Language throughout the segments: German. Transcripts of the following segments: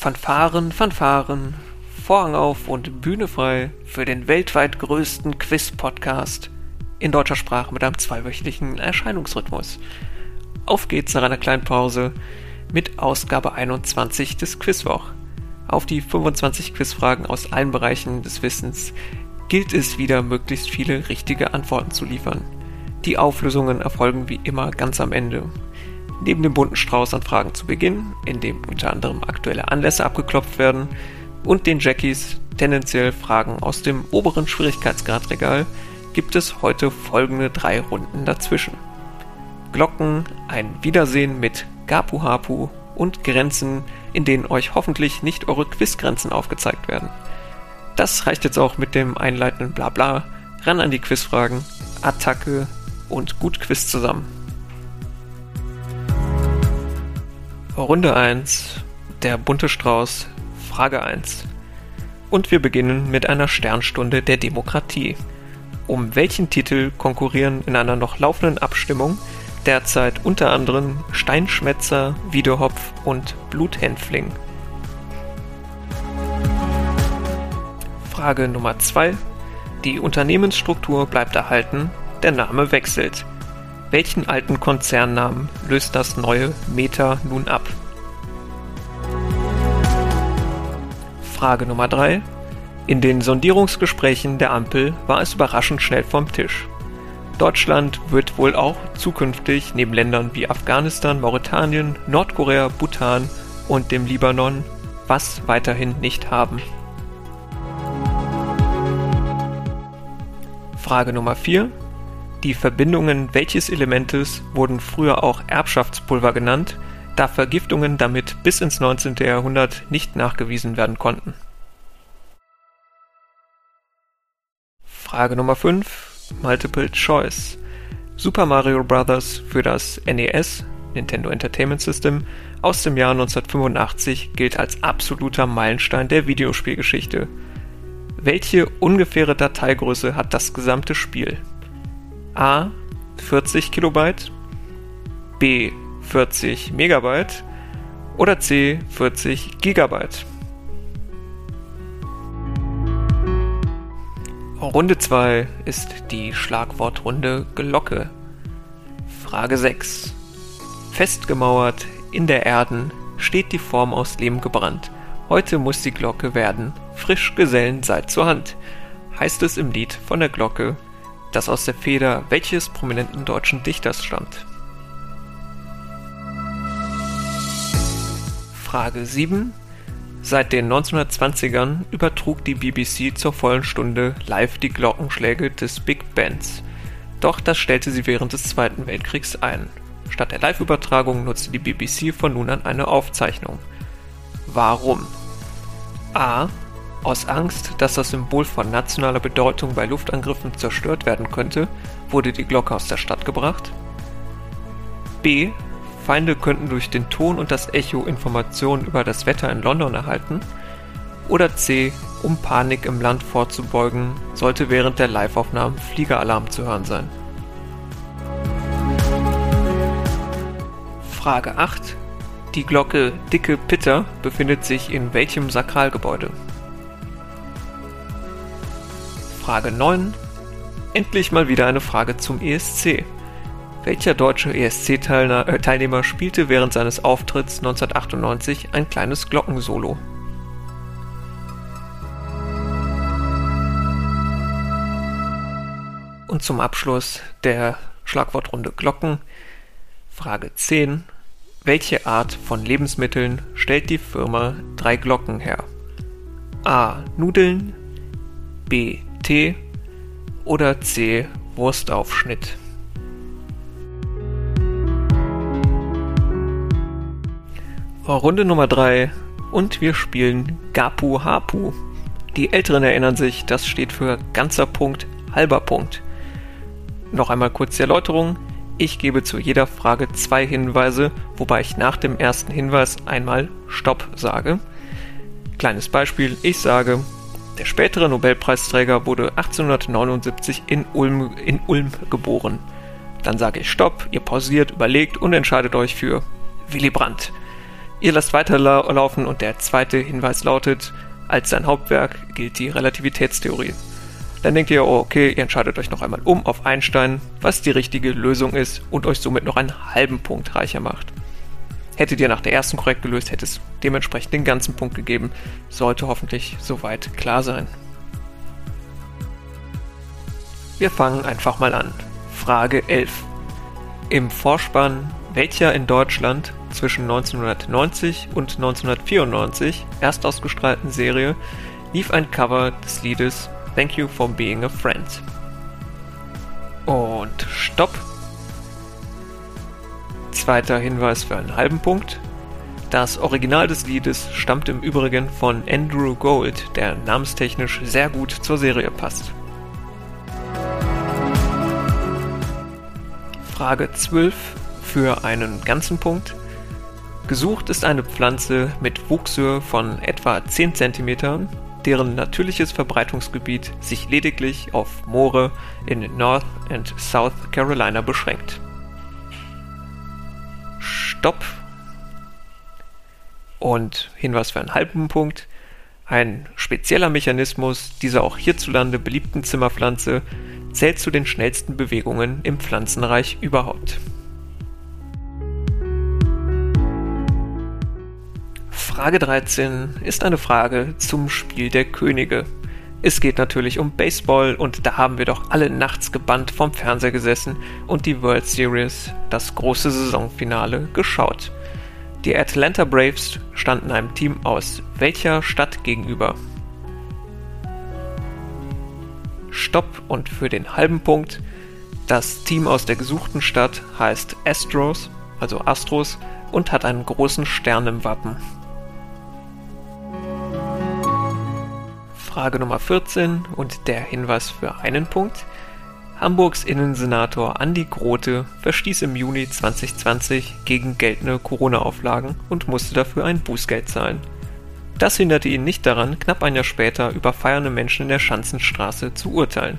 Fanfaren, Fanfaren, Vorhang auf und Bühne frei für den weltweit größten Quiz-Podcast in deutscher Sprache mit einem zweiwöchentlichen Erscheinungsrhythmus. Auf geht's nach einer kleinen Pause mit Ausgabe 21 des Quizwoch. Auf die 25 Quizfragen aus allen Bereichen des Wissens gilt es wieder, möglichst viele richtige Antworten zu liefern. Die Auflösungen erfolgen wie immer ganz am Ende. Neben dem bunten Strauß an Fragen zu Beginn, in dem unter anderem aktuelle Anlässe abgeklopft werden, und den Jackies tendenziell Fragen aus dem oberen Schwierigkeitsgradregal, gibt es heute folgende drei Runden dazwischen. Glocken, ein Wiedersehen mit Gapu Hapu und Grenzen, in denen euch hoffentlich nicht eure Quizgrenzen aufgezeigt werden. Das reicht jetzt auch mit dem einleitenden Blabla, ran an die Quizfragen, Attacke und gut Quiz zusammen. Runde 1, der bunte Strauß, Frage 1. Und wir beginnen mit einer Sternstunde der Demokratie. Um welchen Titel konkurrieren in einer noch laufenden Abstimmung derzeit unter anderem Steinschmetzer, Wiedehopf und Bluthänfling? Frage Nummer 2. Die Unternehmensstruktur bleibt erhalten, der Name wechselt. Welchen alten Konzernnamen löst das neue Meta nun ab? Frage Nummer 3. In den Sondierungsgesprächen der Ampel war es überraschend schnell vom Tisch. Deutschland wird wohl auch zukünftig neben Ländern wie Afghanistan, Mauretanien, Nordkorea, Bhutan und dem Libanon was weiterhin nicht haben. Frage Nummer 4. Die Verbindungen welches Elementes wurden früher auch Erbschaftspulver genannt, da Vergiftungen damit bis ins 19. Jahrhundert nicht nachgewiesen werden konnten. Frage Nummer 5. Multiple Choice. Super Mario Bros. für das NES, Nintendo Entertainment System, aus dem Jahr 1985 gilt als absoluter Meilenstein der Videospielgeschichte. Welche ungefähre Dateigröße hat das gesamte Spiel? A 40 Kilobyte, B 40 Megabyte oder C 40 Gigabyte. Runde 2 ist die Schlagwortrunde Glocke. Frage 6. Festgemauert in der Erden steht die Form aus Lehm gebrannt. Heute muss die Glocke werden. Frisch Gesellen seid zur Hand. Heißt es im Lied von der Glocke das aus der Feder welches prominenten deutschen Dichters stammt. Frage 7. Seit den 1920ern übertrug die BBC zur vollen Stunde live die Glockenschläge des Big Bands. Doch das stellte sie während des Zweiten Weltkriegs ein. Statt der Live-Übertragung nutzte die BBC von nun an eine Aufzeichnung. Warum? A. Aus Angst, dass das Symbol von nationaler Bedeutung bei Luftangriffen zerstört werden könnte, wurde die Glocke aus der Stadt gebracht. B. Feinde könnten durch den Ton und das Echo Informationen über das Wetter in London erhalten. Oder C. Um Panik im Land vorzubeugen, sollte während der Liveaufnahmen Fliegeralarm zu hören sein. Frage 8. Die Glocke Dicke Pitter befindet sich in welchem Sakralgebäude? Frage 9. Endlich mal wieder eine Frage zum ESC. Welcher deutsche ESC-Teilnehmer äh, spielte während seines Auftritts 1998 ein kleines Glockensolo? Und zum Abschluss der Schlagwortrunde Glocken. Frage 10. Welche Art von Lebensmitteln stellt die Firma Drei Glocken her? A. Nudeln, B. Tee oder C. Wurstaufschnitt. Runde Nummer 3 und wir spielen Gapu Hapu. Die Älteren erinnern sich, das steht für ganzer Punkt, halber Punkt. Noch einmal kurz die Erläuterung. Ich gebe zu jeder Frage zwei Hinweise, wobei ich nach dem ersten Hinweis einmal Stopp sage. Kleines Beispiel, ich sage der spätere Nobelpreisträger wurde 1879 in Ulm, in Ulm geboren. Dann sage ich Stopp, ihr pausiert, überlegt und entscheidet euch für Willy Brandt. Ihr lasst weiterlaufen und der zweite Hinweis lautet, als sein Hauptwerk gilt die Relativitätstheorie. Dann denkt ihr, okay, ihr entscheidet euch noch einmal um auf Einstein, was die richtige Lösung ist und euch somit noch einen halben Punkt reicher macht. Hättet ihr nach der ersten korrekt gelöst, hätte es dementsprechend den ganzen Punkt gegeben. Sollte hoffentlich soweit klar sein. Wir fangen einfach mal an. Frage 11. Im Vorspann welcher in Deutschland zwischen 1990 und 1994 erst ausgestrahlten Serie lief ein Cover des Liedes Thank You for Being a Friend. Und Stopp. Zweiter Hinweis für einen halben Punkt. Das Original des Liedes stammt im Übrigen von Andrew Gold, der namenstechnisch sehr gut zur Serie passt. Frage 12 für einen ganzen Punkt. Gesucht ist eine Pflanze mit Wuchshöhe von etwa 10 cm, deren natürliches Verbreitungsgebiet sich lediglich auf Moore in North and South Carolina beschränkt. Stopp. Und Hinweis für einen halben Punkt. Ein spezieller Mechanismus dieser auch hierzulande beliebten Zimmerpflanze zählt zu den schnellsten Bewegungen im Pflanzenreich überhaupt. Frage 13 ist eine Frage zum Spiel der Könige. Es geht natürlich um Baseball und da haben wir doch alle nachts gebannt vom Fernseher gesessen und die World Series, das große Saisonfinale, geschaut. Die Atlanta Braves standen einem Team aus welcher Stadt gegenüber? Stopp und für den halben Punkt. Das Team aus der gesuchten Stadt heißt Astros, also Astros, und hat einen großen Stern im Wappen. Frage Nummer 14 und der Hinweis für einen Punkt. Hamburgs Innensenator Andi Grote verstieß im Juni 2020 gegen geltende Corona-Auflagen und musste dafür ein Bußgeld zahlen. Das hinderte ihn nicht daran, knapp ein Jahr später über feiernde Menschen in der Schanzenstraße zu urteilen.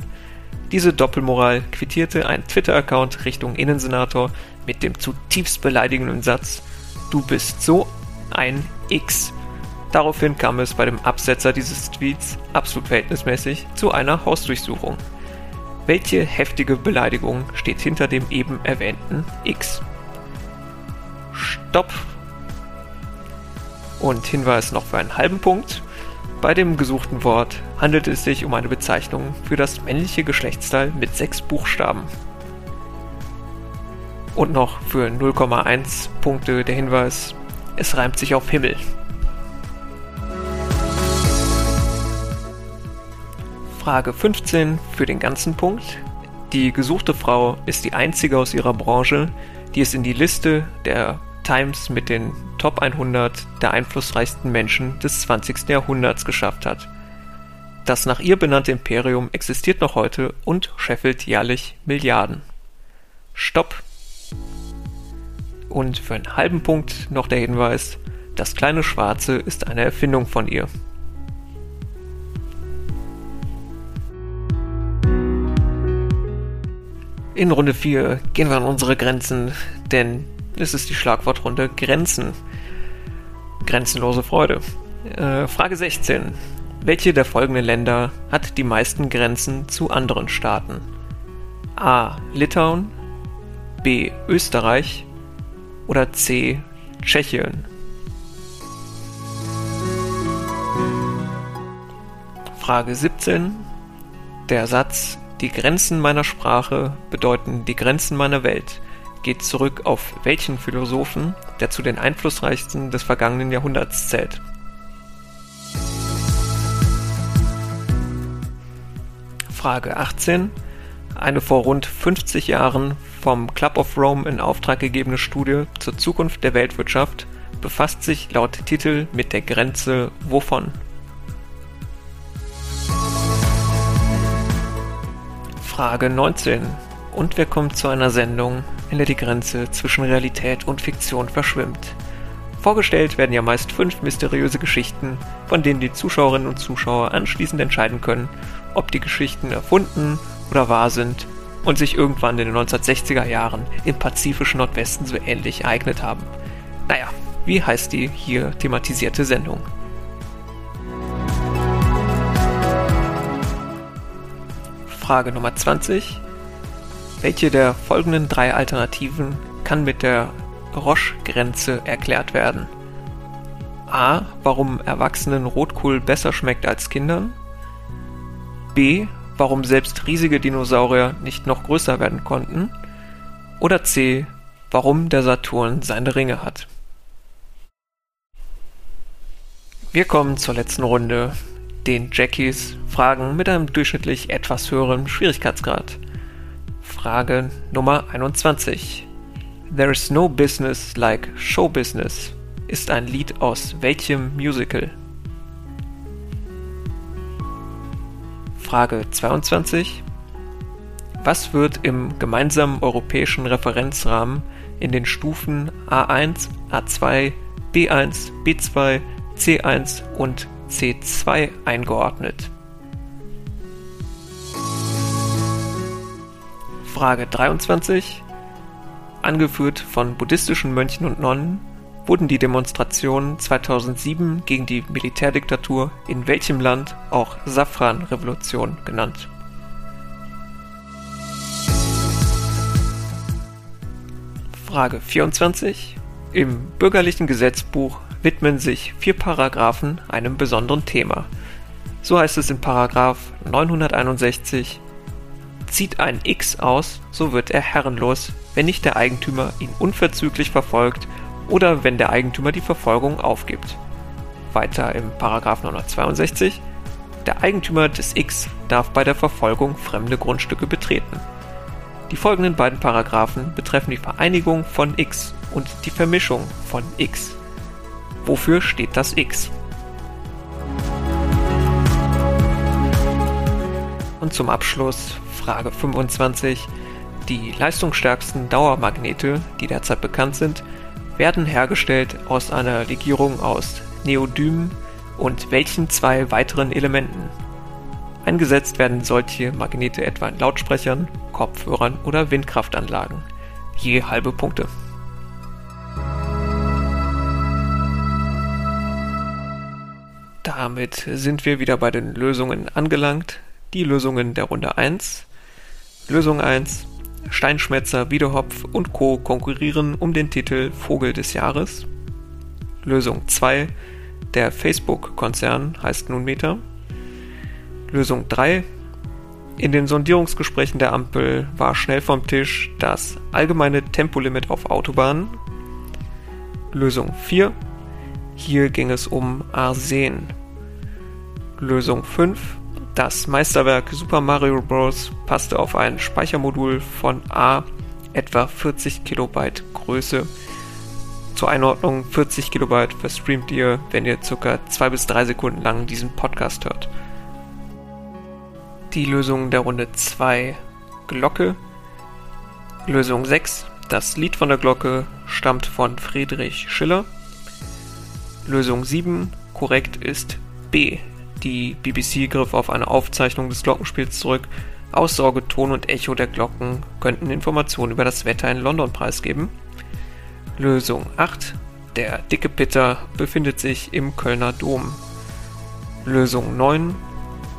Diese Doppelmoral quittierte ein Twitter-Account Richtung Innensenator mit dem zutiefst beleidigenden Satz: Du bist so ein X. Daraufhin kam es bei dem Absetzer dieses Tweets absolut verhältnismäßig zu einer Hausdurchsuchung. Welche heftige Beleidigung steht hinter dem eben erwähnten X? Stopp! Und Hinweis noch für einen halben Punkt. Bei dem gesuchten Wort handelt es sich um eine Bezeichnung für das männliche Geschlechtsteil mit sechs Buchstaben. Und noch für 0,1 Punkte der Hinweis, es reimt sich auf Himmel. Frage 15 für den ganzen Punkt. Die gesuchte Frau ist die einzige aus ihrer Branche, die es in die Liste der Times mit den Top 100 der einflussreichsten Menschen des 20. Jahrhunderts geschafft hat. Das nach ihr benannte Imperium existiert noch heute und scheffelt jährlich Milliarden. Stopp! Und für einen halben Punkt noch der Hinweis, das kleine Schwarze ist eine Erfindung von ihr. In Runde 4 gehen wir an unsere Grenzen, denn es ist die Schlagwortrunde Grenzen. Grenzenlose Freude. Äh, Frage 16. Welche der folgenden Länder hat die meisten Grenzen zu anderen Staaten? A. Litauen, B. Österreich oder C. Tschechien? Frage 17. Der Satz die Grenzen meiner Sprache bedeuten die Grenzen meiner Welt geht zurück auf welchen Philosophen, der zu den einflussreichsten des vergangenen Jahrhunderts zählt. Frage 18. Eine vor rund 50 Jahren vom Club of Rome in Auftrag gegebene Studie zur Zukunft der Weltwirtschaft befasst sich laut Titel mit der Grenze wovon? Frage 19. Und wir kommen zu einer Sendung, in der die Grenze zwischen Realität und Fiktion verschwimmt. Vorgestellt werden ja meist fünf mysteriöse Geschichten, von denen die Zuschauerinnen und Zuschauer anschließend entscheiden können, ob die Geschichten erfunden oder wahr sind und sich irgendwann in den 1960er Jahren im pazifischen Nordwesten so ähnlich ereignet haben. Naja, Wie heißt die hier thematisierte Sendung? Frage Nummer 20. Welche der folgenden drei Alternativen kann mit der Roche-Grenze erklärt werden? A. Warum Erwachsenen Rotkohl besser schmeckt als Kindern? B. Warum selbst riesige Dinosaurier nicht noch größer werden konnten? Oder C. Warum der Saturn seine Ringe hat? Wir kommen zur letzten Runde, den Jackies Fragen mit einem durchschnittlich etwas höheren Schwierigkeitsgrad. Frage Nummer 21. There is no business like show business ist ein Lied aus welchem Musical? Frage 22. Was wird im gemeinsamen europäischen Referenzrahmen in den Stufen A1, A2, B1, B2, C1 und C2 eingeordnet? Frage 23. Angeführt von buddhistischen Mönchen und Nonnen wurden die Demonstrationen 2007 gegen die Militärdiktatur in welchem Land auch Safran-Revolution genannt. Frage 24. Im bürgerlichen Gesetzbuch widmen sich vier Paragraphen einem besonderen Thema. So heißt es in Paragraph 961 Zieht ein X aus, so wird er herrenlos, wenn nicht der Eigentümer ihn unverzüglich verfolgt oder wenn der Eigentümer die Verfolgung aufgibt. Weiter im 962 Der Eigentümer des X darf bei der Verfolgung fremde Grundstücke betreten. Die folgenden beiden Paragraphen betreffen die Vereinigung von X und die Vermischung von X. Wofür steht das X? Und zum Abschluss Frage 25. Die leistungsstärksten Dauermagnete, die derzeit bekannt sind, werden hergestellt aus einer Legierung aus Neodym und welchen zwei weiteren Elementen. Eingesetzt werden solche Magnete etwa in Lautsprechern, Kopfhörern oder Windkraftanlagen. Je halbe Punkte. Damit sind wir wieder bei den Lösungen angelangt. Die Lösungen der Runde 1. Lösung 1. Steinschmetzer, Wiedehopf und Co. konkurrieren um den Titel Vogel des Jahres. Lösung 2. Der Facebook-Konzern heißt nun Meta. Lösung 3. In den Sondierungsgesprächen der Ampel war schnell vom Tisch das allgemeine Tempolimit auf Autobahnen. Lösung 4. Hier ging es um Arsen. Lösung 5. Das Meisterwerk Super Mario Bros. passte auf ein Speichermodul von A etwa 40 Kilobyte Größe. Zur Einordnung 40 Kilobyte verstreamt ihr, wenn ihr ca. 2 bis 3 Sekunden lang diesen Podcast hört. Die Lösung der Runde 2 Glocke. Lösung 6 Das Lied von der Glocke stammt von Friedrich Schiller. Lösung 7 korrekt ist B die BBC griff auf eine Aufzeichnung des Glockenspiels zurück. Aussauge, Ton und Echo der Glocken könnten Informationen über das Wetter in London preisgeben. Lösung 8. Der dicke Pitter befindet sich im Kölner Dom. Lösung 9.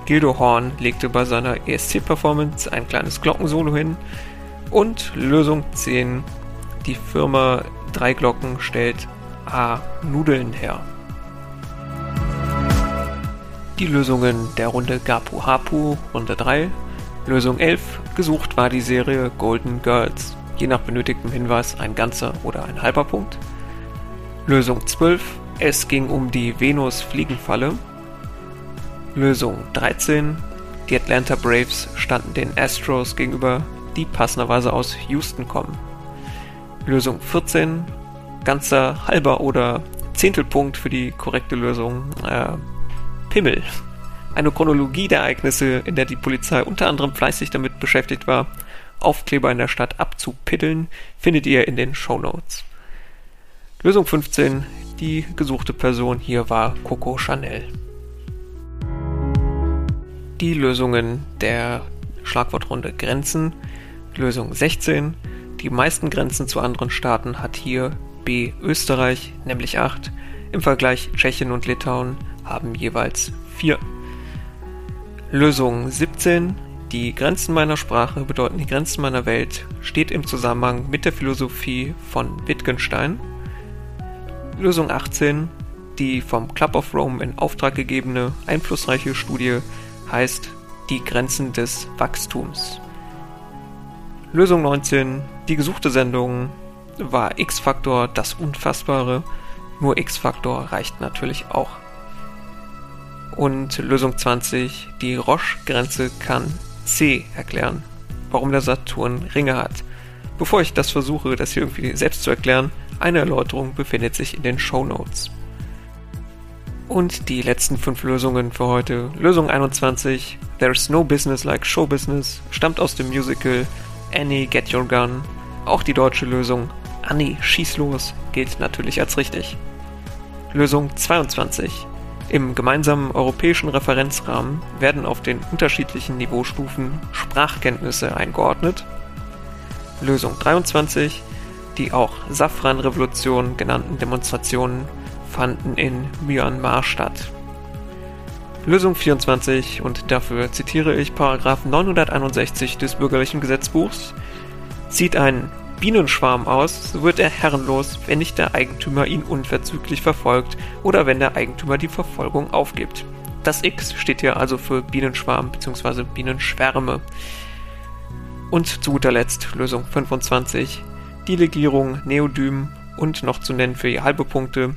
Gildo Horn legte bei seiner ESC-Performance ein kleines Glockensolo hin. Und Lösung 10. Die Firma Drei Glocken stellt A. Nudeln her. Die Lösungen der Runde Gapu Hapu, Runde 3. Lösung 11. Gesucht war die Serie Golden Girls. Je nach benötigtem Hinweis ein ganzer oder ein halber Punkt. Lösung 12. Es ging um die Venus-Fliegenfalle. Lösung 13. Die Atlanta Braves standen den Astros gegenüber, die passenderweise aus Houston kommen. Lösung 14. Ganzer halber oder Zehntelpunkt für die korrekte Lösung. Äh, Pimmel. Eine Chronologie der Ereignisse, in der die Polizei unter anderem fleißig damit beschäftigt war, Aufkleber in der Stadt abzupiddeln, findet ihr in den Show Notes. Lösung 15. Die gesuchte Person hier war Coco Chanel. Die Lösungen der Schlagwortrunde Grenzen. Lösung 16. Die meisten Grenzen zu anderen Staaten hat hier B Österreich, nämlich 8. Im Vergleich Tschechien und Litauen haben jeweils 4. Lösung 17. Die Grenzen meiner Sprache bedeuten die Grenzen meiner Welt steht im Zusammenhang mit der Philosophie von Wittgenstein. Lösung 18. Die vom Club of Rome in Auftrag gegebene einflussreiche Studie heißt Die Grenzen des Wachstums. Lösung 19. Die gesuchte Sendung war X-Faktor das Unfassbare. Nur X-Faktor reicht natürlich auch. Und Lösung 20. Die Roche-Grenze kann C erklären, warum der Saturn Ringe hat. Bevor ich das versuche, das hier irgendwie selbst zu erklären, eine Erläuterung befindet sich in den Show Notes. Und die letzten fünf Lösungen für heute. Lösung 21, There's no business like show business, stammt aus dem Musical Annie Get Your Gun. Auch die deutsche Lösung Annie Schieß los gilt natürlich als richtig. Lösung 22. Im gemeinsamen europäischen Referenzrahmen werden auf den unterschiedlichen Niveaustufen Sprachkenntnisse eingeordnet. Lösung 23. Die auch Safran-Revolution genannten Demonstrationen fanden in Myanmar statt. Lösung 24 und dafür zitiere ich Paragraph 961 des Bürgerlichen Gesetzbuchs sieht ein Bienenschwarm aus, so wird er herrenlos, wenn nicht der Eigentümer ihn unverzüglich verfolgt oder wenn der Eigentümer die Verfolgung aufgibt. Das X steht hier also für Bienenschwarm bzw. Bienenschwärme. Und zu guter Letzt Lösung 25, die Legierung Neodym und noch zu nennen für je halbe Punkte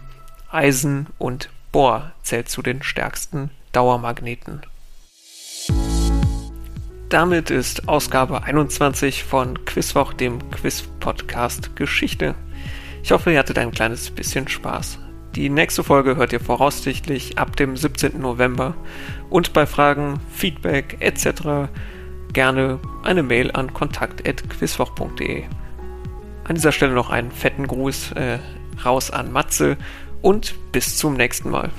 Eisen und Bohr zählt zu den stärksten Dauermagneten. Damit ist Ausgabe 21 von Quizwoch, dem Quiz-Podcast Geschichte. Ich hoffe, ihr hattet ein kleines bisschen Spaß. Die nächste Folge hört ihr voraussichtlich ab dem 17. November. Und bei Fragen, Feedback etc. gerne eine Mail an kontakt.quizwoch.de. An dieser Stelle noch einen fetten Gruß äh, raus an Matze und bis zum nächsten Mal.